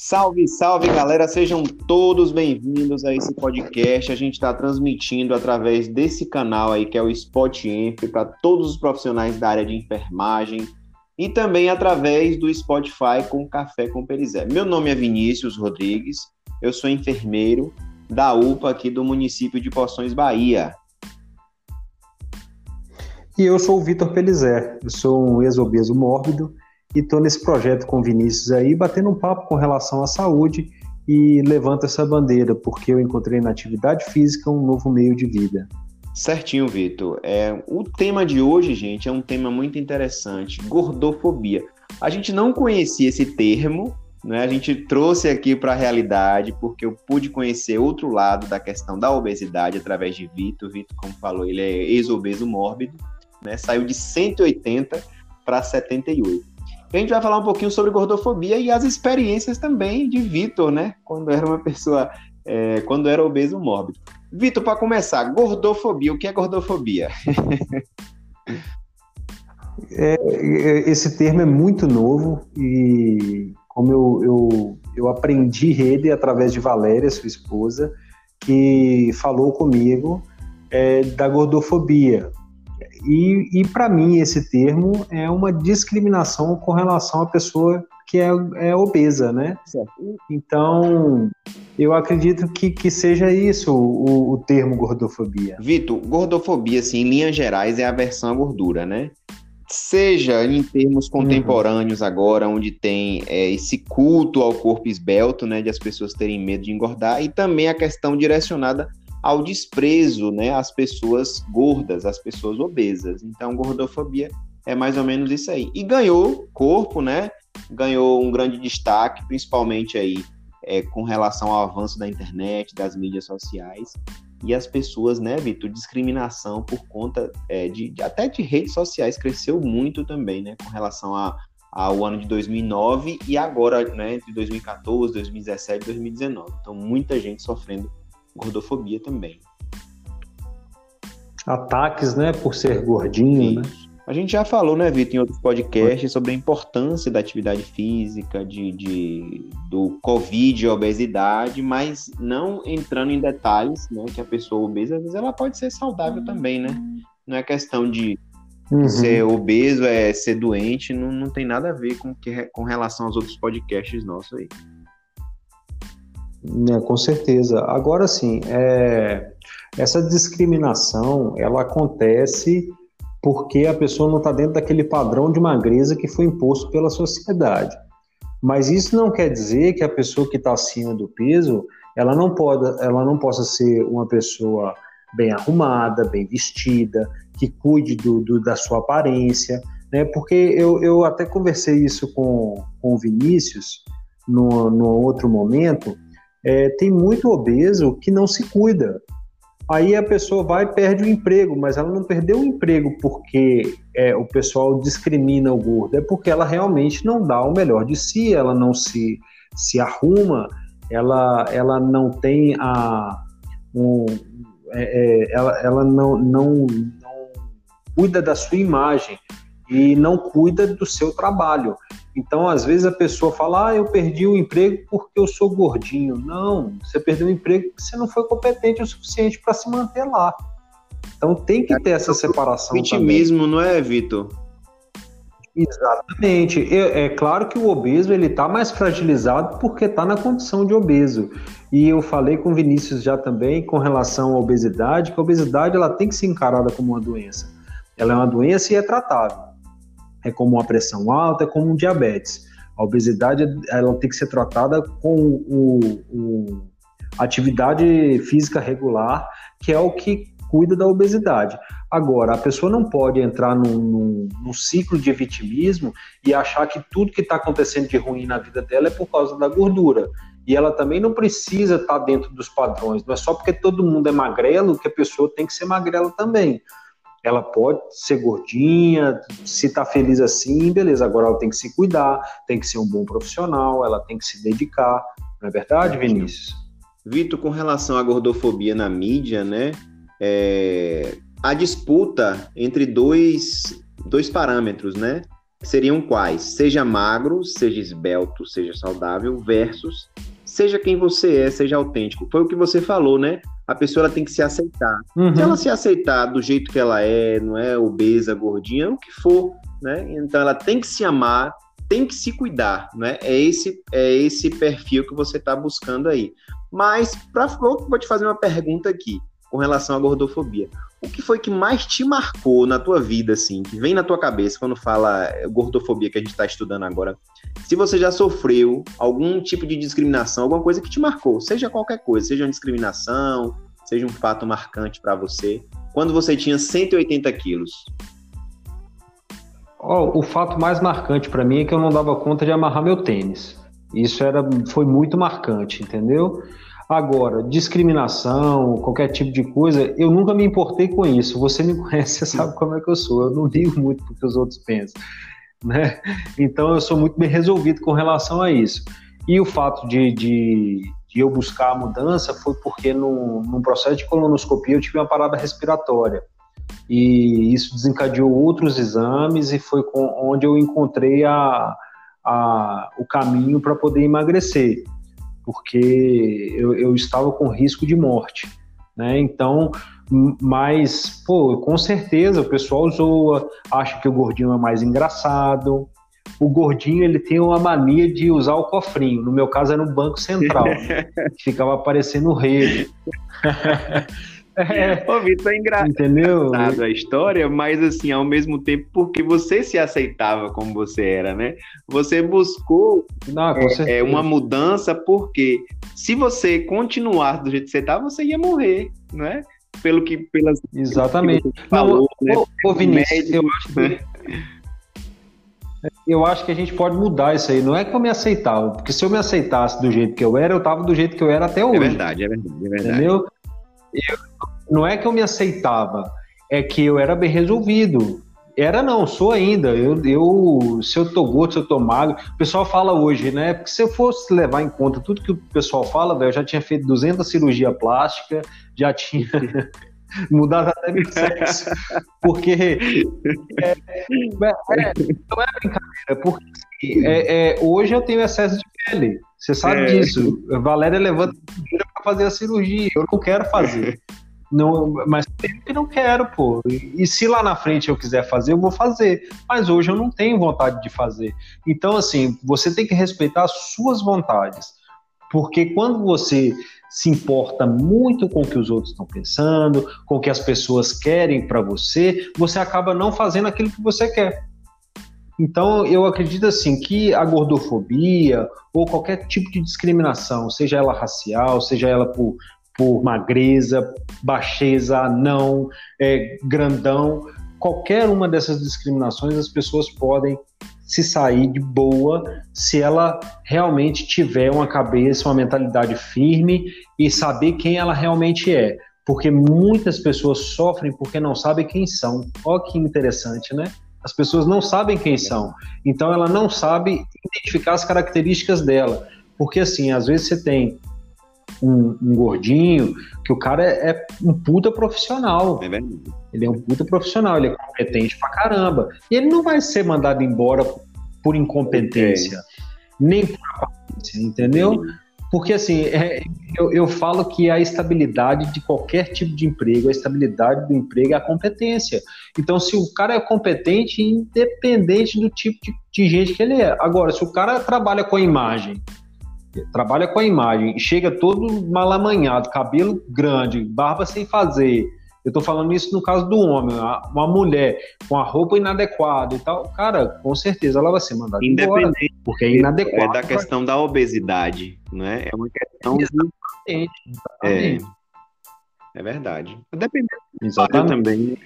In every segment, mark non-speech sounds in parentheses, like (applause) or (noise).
Salve, salve galera, sejam todos bem-vindos a esse podcast. A gente está transmitindo através desse canal aí que é o Spot Enf para todos os profissionais da área de enfermagem e também através do Spotify com Café com Perizé. Meu nome é Vinícius Rodrigues, eu sou enfermeiro da UPA aqui do município de Poções, Bahia. E eu sou o Vitor Pelizé, eu sou um ex-obeso mórbido e estou nesse projeto com o Vinícius aí, batendo um papo com relação à saúde e levanto essa bandeira, porque eu encontrei na atividade física um novo meio de vida. Certinho, Vitor. É, o tema de hoje, gente, é um tema muito interessante: gordofobia. A gente não conhecia esse termo, né? A gente trouxe aqui para a realidade, porque eu pude conhecer outro lado da questão da obesidade através de Vitor. Vitor, como falou, ele é ex-obeso mórbido, né? Saiu de 180 para 78. A gente vai falar um pouquinho sobre gordofobia e as experiências também de Vitor, né? Quando era uma pessoa, é, quando era obeso mórbido. Vitor, para começar, gordofobia. O que é gordofobia? (laughs) É, é, esse termo é muito novo e como eu, eu, eu aprendi ele através de Valéria, sua esposa, que falou comigo é, da gordofobia. E, e para mim, esse termo é uma discriminação com relação à pessoa que é, é obesa, né? Certo. Então, eu acredito que, que seja isso o, o termo gordofobia. Vitor, gordofobia, assim, em linhas gerais, é a aversão à gordura, né? Seja em termos uhum. contemporâneos uhum. agora, onde tem é, esse culto ao corpo esbelto, né, de as pessoas terem medo de engordar, e também a questão direcionada ao desprezo, né, às pessoas gordas, às pessoas obesas. Então, gordofobia é mais ou menos isso aí. E ganhou corpo, né? Ganhou um grande destaque, principalmente aí é, com relação ao avanço da internet, das mídias sociais e as pessoas, né, Vitor, discriminação por conta é, de, de, até de redes sociais cresceu muito também, né, com relação a, ao ano de 2009 e agora, né, entre 2014, 2017 e 2019. Então, muita gente sofrendo gordofobia também. Ataques, né, por ser gordinho, né? A gente já falou, né, Vitor, em outros podcasts sobre a importância da atividade física, de, de, do Covid, obesidade, mas não entrando em detalhes, né, que a pessoa obesa, às vezes ela pode ser saudável também, né? Não é questão de uhum. ser obeso, é ser doente, não, não tem nada a ver com, que, com relação aos outros podcasts nossos aí. É, com certeza. Agora sim, é, essa discriminação ela acontece porque a pessoa não está dentro daquele padrão de magreza que foi imposto pela sociedade. Mas isso não quer dizer que a pessoa que está acima do peso ela não pode, ela não possa ser uma pessoa bem arrumada, bem vestida, que cuide do, do da sua aparência, né? Porque eu, eu até conversei isso com, com o Vinícius no, no outro momento é, tem muito obeso que não se cuida. Aí a pessoa vai e perde o emprego, mas ela não perdeu o emprego porque é, o pessoal discrimina o gordo, é porque ela realmente não dá o melhor de si, ela não se, se arruma, ela, ela não tem a. Um, é, é ela, ela não, não, não cuida da sua imagem e não cuida do seu trabalho. Então, às vezes a pessoa fala: "Ah, eu perdi o emprego porque eu sou gordinho". Não, você perdeu o emprego porque você não foi competente o suficiente para se manter lá. Então, tem que ter essa separação Vitimismo, também. não é, Vitor? Exatamente. É, é, claro que o obeso ele está mais fragilizado porque está na condição de obeso. E eu falei com o Vinícius já também com relação à obesidade, que a obesidade ela tem que ser encarada como uma doença. Ela é uma doença e é tratável é como uma pressão alta, é como um diabetes. A obesidade ela tem que ser tratada com o, o atividade física regular, que é o que cuida da obesidade. Agora, a pessoa não pode entrar num, num, num ciclo de vitimismo e achar que tudo que está acontecendo de ruim na vida dela é por causa da gordura. E ela também não precisa estar tá dentro dos padrões. Não é só porque todo mundo é magrelo que a pessoa tem que ser magrela também. Ela pode ser gordinha, se tá feliz assim, beleza. Agora ela tem que se cuidar, tem que ser um bom profissional, ela tem que se dedicar. Não é verdade, Vinícius? Vitor, com relação à gordofobia na mídia, né? É, a disputa entre dois, dois parâmetros, né? seriam quais? Seja magro, seja esbelto, seja saudável, versus seja quem você é, seja autêntico. Foi o que você falou, né? A pessoa tem que se aceitar. Uhum. Se ela se aceitar do jeito que ela é, não é obesa, gordinha, o que for, né? Então ela tem que se amar, tem que se cuidar, né? É esse é esse perfil que você está buscando aí. Mas para vou te fazer uma pergunta aqui com relação à gordofobia. O que foi que mais te marcou na tua vida, assim, que vem na tua cabeça quando fala gordofobia que a gente está estudando agora? Se você já sofreu algum tipo de discriminação, alguma coisa que te marcou, seja qualquer coisa, seja uma discriminação, seja um fato marcante para você, quando você tinha 180 quilos? Oh, o fato mais marcante para mim é que eu não dava conta de amarrar meu tênis. Isso era, foi muito marcante, entendeu? Agora, discriminação, qualquer tipo de coisa, eu nunca me importei com isso. Você me conhece, você sabe como é que eu sou. Eu não ligo muito porque os outros pensam. Né? Então, eu sou muito bem resolvido com relação a isso. E o fato de, de, de eu buscar a mudança foi porque, no, num processo de colonoscopia, eu tive uma parada respiratória. E isso desencadeou outros exames e foi com, onde eu encontrei a, a, o caminho para poder emagrecer porque eu, eu estava com risco de morte. Né? Então, mas, pô, com certeza o pessoal zoa, acha que o gordinho é mais engraçado. O gordinho ele tem uma mania de usar o cofrinho. No meu caso era no Banco Central, (laughs) que ficava aparecendo rede. (laughs) É, Ô, Vitor, é engraçado Entendeu? a história, mas assim, ao mesmo tempo, porque você se aceitava como você era, né? Você buscou Não, é, é, uma mudança, porque se você continuar do jeito que você tá, você ia morrer, não é? Pelo que, pelas Exatamente. Que falou, Não, né? Ô, Vinícius, eu acho que... Né? (laughs) Eu acho que a gente pode mudar isso aí. Não é que eu me aceitava, porque se eu me aceitasse do jeito que eu era, eu tava do jeito que eu era até hoje. É verdade, é verdade, é verdade. Entendeu? Eu, não é que eu me aceitava, é que eu era bem resolvido. Era não, sou ainda. Eu, eu, se eu tô gordo, se eu tô magro, o pessoal fala hoje, né? Porque se eu fosse levar em conta tudo que o pessoal fala, velho, eu já tinha feito 200 cirurgia plástica, já tinha (laughs) mudado até meu sexo. Porque é, é, é, não é brincadeira, porque é, é, hoje eu tenho excesso de pele. Você sabe é. disso. A Valéria levanta fazer a cirurgia. Eu não quero fazer. (laughs) Não, mas que não quero, pô. E, e, se lá na frente eu quiser fazer, eu vou fazer. Mas hoje eu não tenho vontade de fazer. Então, assim, você tem que respeitar as suas vontades. Porque quando você se importa muito com o que os outros estão pensando, com o que as pessoas querem para você, você acaba não fazendo aquilo que você quer. Então, eu acredito assim que a gordofobia ou qualquer tipo de discriminação, seja ela racial, seja ela por, por magreza, baixeza, não, é, grandão, qualquer uma dessas discriminações as pessoas podem se sair de boa se ela realmente tiver uma cabeça, uma mentalidade firme e saber quem ela realmente é. Porque muitas pessoas sofrem porque não sabem quem são. Olha que interessante, né? As pessoas não sabem quem são. Então ela não sabe identificar as características dela. Porque assim, às vezes você tem um, um gordinho que o cara é, é um puta profissional. É. Ele é um puta profissional, ele é competente pra caramba. E ele não vai ser mandado embora por incompetência, nem por aparência, entendeu? Porque, assim, é, eu, eu falo que a estabilidade de qualquer tipo de emprego, a estabilidade do emprego é a competência. Então, se o cara é competente, independente do tipo de, de gente que ele é. Agora, se o cara trabalha com a imagem, trabalha com a imagem, chega todo malamanhado, cabelo grande, barba sem fazer, eu tô falando isso no caso do homem, uma mulher com a roupa inadequada e tal, cara, com certeza ela vai ser mandada embora, porque é inadequada. É da questão da obesidade, né? É uma questão exatamente, exatamente. É, é verdade. Dependendo exatamente. também.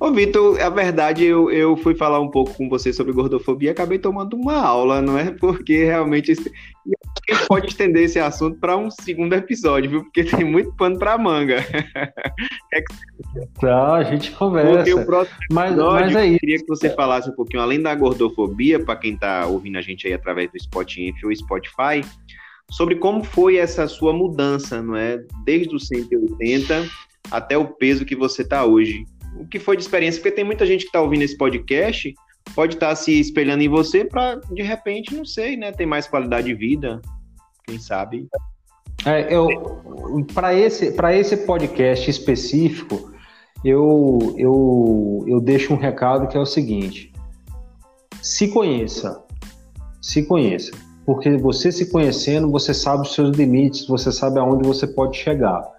Ô, Vitor, a verdade, eu, eu fui falar um pouco com você sobre gordofobia e acabei tomando uma aula, não é? (laughs) Porque realmente a gente pode estender esse assunto para um segundo episódio, viu? Porque tem muito pano para manga. (laughs) É tá, a gente conversa. Porque o próximo mas, episódio, mas aí... eu queria que você falasse um pouquinho, além da gordofobia, para quem está ouvindo a gente aí através do Spotify ou Spotify, sobre como foi essa sua mudança, não é? Desde os 180 até o peso que você está hoje o que foi de experiência, porque tem muita gente que está ouvindo esse podcast pode estar tá se espelhando em você para de repente, não sei, né, ter mais qualidade de vida, quem sabe. É, eu para esse para esse podcast específico, eu, eu eu deixo um recado que é o seguinte: se conheça, se conheça, porque você se conhecendo, você sabe os seus limites, você sabe aonde você pode chegar.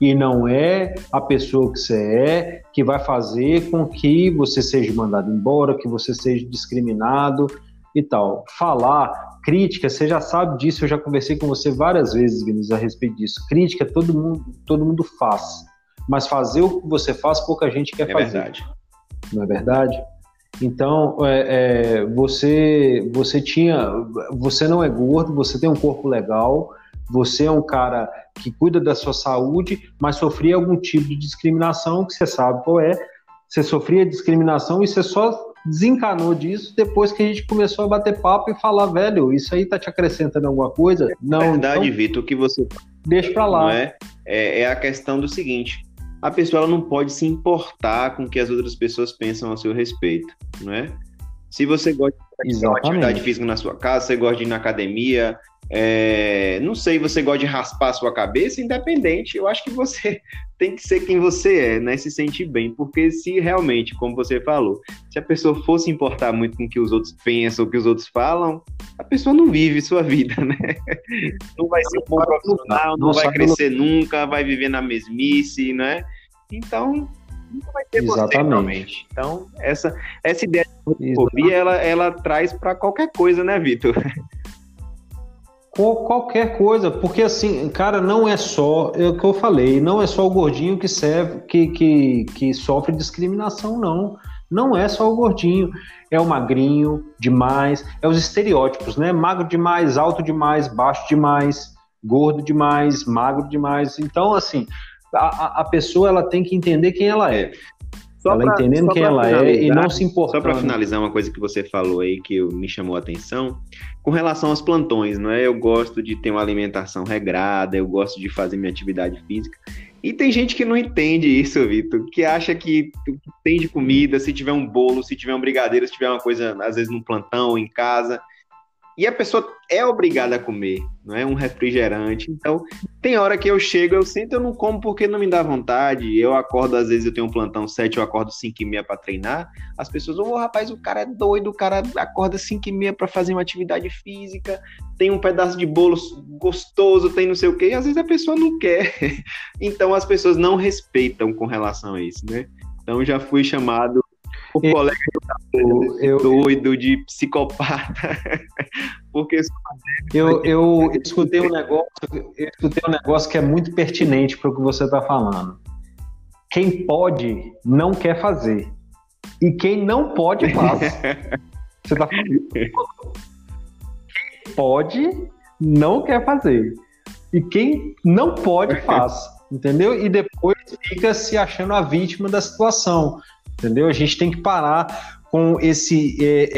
E não é a pessoa que você é que vai fazer com que você seja mandado embora, que você seja discriminado e tal. Falar, crítica, você já sabe disso, eu já conversei com você várias vezes, Vinícius, a respeito disso. Crítica todo mundo, todo mundo faz. Mas fazer o que você faz, pouca gente quer é fazer. É verdade. Não é verdade? Então, é, é, você, você tinha, você não é gordo, você tem um corpo legal, você é um cara que cuida da sua saúde, mas sofria algum tipo de discriminação, que você sabe qual é. Você sofria discriminação e você só desencanou disso depois que a gente começou a bater papo e falar, velho, isso aí tá te acrescentando alguma coisa? Não. É verdade, então, Vitor, o que você. Deixa pra lá. Não é? é? É a questão do seguinte: a pessoa não pode se importar com o que as outras pessoas pensam a seu respeito, não é? Se você gosta de fazer uma atividade física na sua casa, você gosta de ir na academia, é, não sei, você gosta de raspar a sua cabeça, independente, eu acho que você (laughs) tem que ser quem você é, né? Se sentir bem, porque se realmente, como você falou, se a pessoa fosse importar muito com o que os outros pensam, o que os outros falam, a pessoa não vive sua vida, né? (laughs) Não vai ser um bom profissional, não, vai crescer nunca, vai viver na mesmice, né? Então, nunca vai ter Exatamente. você realmente. Então, essa, essa ideia de fobia, ela, ela traz para qualquer coisa, né, Vitor? qualquer coisa, porque assim, cara, não é só, é o que eu falei, não é só o gordinho que serve, que, que, que sofre discriminação, não. Não é só o gordinho, é o magrinho demais, é os estereótipos, né? Magro demais, alto demais, baixo demais, gordo demais, magro demais. Então, assim, a, a pessoa ela tem que entender quem ela é. Só ela pra, entendendo quem ela é e não se importando. Só para finalizar uma coisa que você falou aí que me chamou a atenção, com relação aos plantões, não é? Eu gosto de ter uma alimentação regrada, eu gosto de fazer minha atividade física. E tem gente que não entende isso, Vitor, que acha que tem de comida, se tiver um bolo, se tiver um brigadeiro, se tiver uma coisa, às vezes num plantão, em casa, e a pessoa é obrigada a comer, não é um refrigerante. Então, tem hora que eu chego, eu sinto, eu não como porque não me dá vontade. Eu acordo, às vezes eu tenho um plantão 7, eu acordo 5 e meia para treinar. As pessoas, ô oh, rapaz, o cara é doido, o cara acorda 5 e meia para fazer uma atividade física, tem um pedaço de bolo gostoso, tem não sei o quê, e às vezes a pessoa não quer. (laughs) Então as pessoas não respeitam com relação a isso, né? Então já fui chamado o colega eu, eu, doido de psicopata. (laughs) Porque eu, eu escutei um negócio, eu escutei um negócio que é muito pertinente para o que você está falando. Quem pode não quer fazer. E quem não pode faz. (laughs) você tá falando. Quem pode não quer fazer. E quem não pode faz. Entendeu? E depois fica se achando a vítima da situação entendeu? A gente tem que parar com esse é,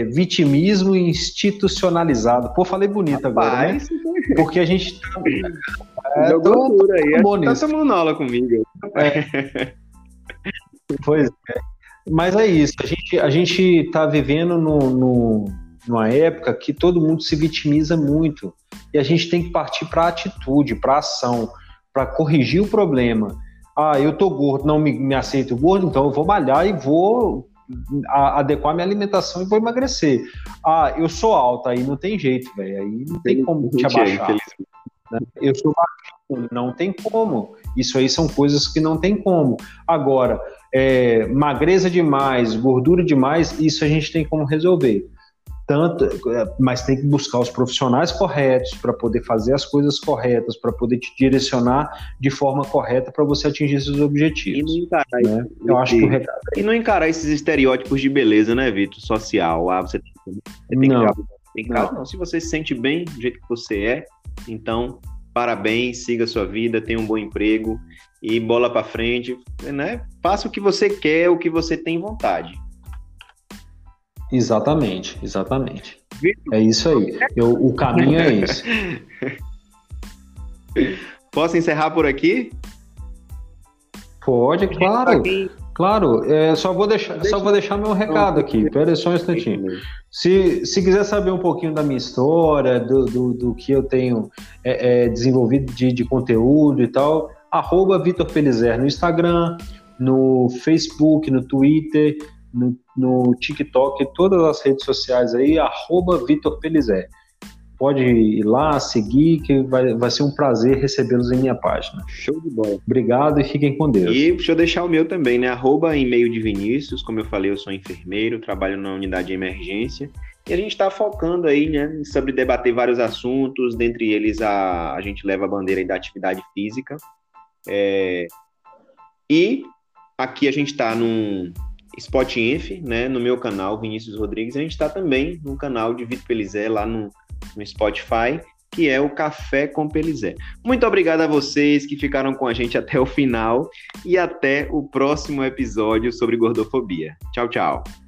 é, vitimismo institucionalizado. Pô, falei bonito agora, né? Porque a gente tá, é, tô, tô, aí, bom tá tomando aula comigo. É. pois é. Mas é isso, a gente, a gente tá vivendo no, no, numa época que todo mundo se vitimiza muito. E a gente tem que partir para atitude, para ação, para corrigir o problema. Ah, eu tô gordo, não me, me aceito gordo, então eu vou malhar e vou a, adequar minha alimentação e vou emagrecer. Ah, eu sou alta, aí não tem jeito, velho. Aí não tem, tem como te abaixar. Né? Eu sou baixo, não tem como. Isso aí são coisas que não tem como. Agora, é, magreza demais, gordura demais, isso a gente tem como resolver tanto, é, mas tem que buscar os profissionais corretos para poder fazer as coisas corretas, para poder te direcionar de forma correta para você atingir seus objetivos. E não encarar, né? Eu acho que recado... É e não encarar esses estereótipos de beleza, né, Vitor? Social. Ah, você tem, você tem não. que tem que não. não. Se você se sente bem do jeito que você é, então parabéns, siga a sua vida, tenha um bom emprego e bola para frente, né? Faça o que você quer, o que você tem vontade. Exatamente, exatamente. É isso aí. Eu, o caminho é esse. (laughs) Posso encerrar por aqui? Pode, claro. Claro, é, só, vou deixar, Deixa... só vou deixar meu recado aqui. Pera só um instantinho. Se, se quiser saber um pouquinho da minha história, do, do, do que eu tenho é, é, desenvolvido de, de conteúdo e tal, arroba Vitor Pelizer no Instagram, no Facebook, no Twitter, no, no TikTok, todas as redes sociais aí, arroba Vitor Pelizer pode ir lá, seguir, que vai, vai ser um prazer recebê-los em minha página. Show de bola. Obrigado e fiquem com Deus. E deixa eu deixar o meu também, né? Arroba e-mail de Vinícius, como eu falei, eu sou enfermeiro, trabalho na unidade de emergência. E a gente está focando aí, né, sobre debater vários assuntos, dentre eles a, a gente leva a bandeira da atividade física. É, e aqui a gente está no Spot Inf, né, no meu canal, Vinícius Rodrigues, a gente está também no canal de Vitor Pelizé, lá no no Spotify, que é o Café com Pelizé. Muito obrigado a vocês que ficaram com a gente até o final e até o próximo episódio sobre gordofobia. Tchau, tchau.